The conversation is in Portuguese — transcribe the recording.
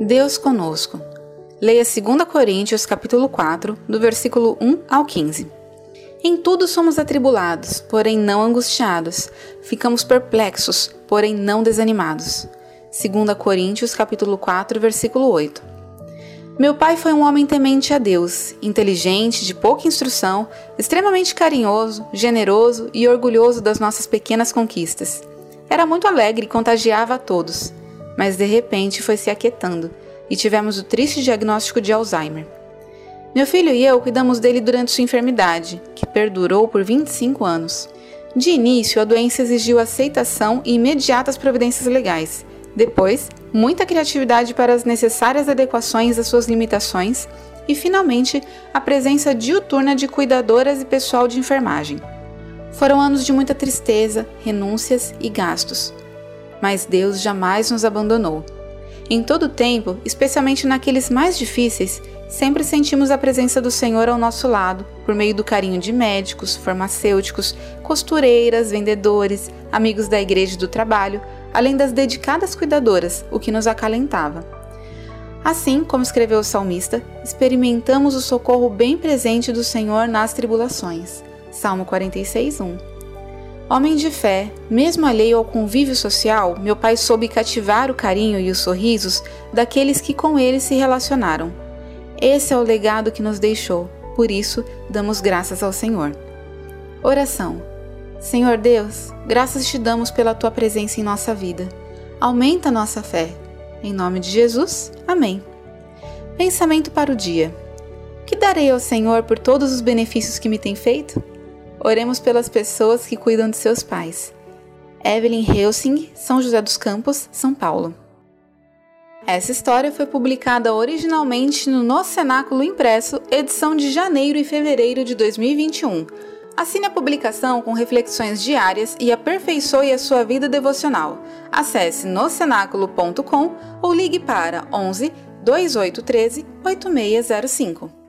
Deus conosco. Leia 2 Coríntios capítulo 4, do versículo 1 ao 15. Em tudo somos atribulados, porém não angustiados. Ficamos perplexos, porém não desanimados. 2 Coríntios capítulo 4, versículo 8. Meu pai foi um homem temente a Deus, inteligente, de pouca instrução, extremamente carinhoso, generoso e orgulhoso das nossas pequenas conquistas. Era muito alegre e contagiava a todos mas de repente foi se aquietando e tivemos o triste diagnóstico de Alzheimer. Meu filho e eu cuidamos dele durante sua enfermidade, que perdurou por 25 anos. De início, a doença exigiu aceitação e imediatas providências legais. Depois, muita criatividade para as necessárias adequações às suas limitações e, finalmente, a presença diuturna de cuidadoras e pessoal de enfermagem. Foram anos de muita tristeza, renúncias e gastos, mas Deus jamais nos abandonou. Em todo o tempo, especialmente naqueles mais difíceis, sempre sentimos a presença do Senhor ao nosso lado, por meio do carinho de médicos, farmacêuticos, costureiras, vendedores, amigos da igreja e do trabalho, além das dedicadas cuidadoras, o que nos acalentava. Assim, como escreveu o salmista, experimentamos o socorro bem presente do Senhor nas tribulações. Salmo 46, 1. Homem de fé, mesmo alheio ao convívio social, meu pai soube cativar o carinho e os sorrisos daqueles que com ele se relacionaram. Esse é o legado que nos deixou, por isso damos graças ao Senhor. Oração. Senhor Deus, graças te damos pela tua presença em nossa vida. Aumenta nossa fé. Em nome de Jesus, amém. Pensamento para o dia. Que darei ao Senhor por todos os benefícios que me tem feito? Oremos pelas pessoas que cuidam de seus pais. Evelyn Helsing, São José dos Campos, São Paulo. Essa história foi publicada originalmente no No Cenáculo Impresso, edição de janeiro e fevereiro de 2021. Assine a publicação com reflexões diárias e aperfeiçoe a sua vida devocional. Acesse nocenáculo.com ou ligue para 11 2813 8605.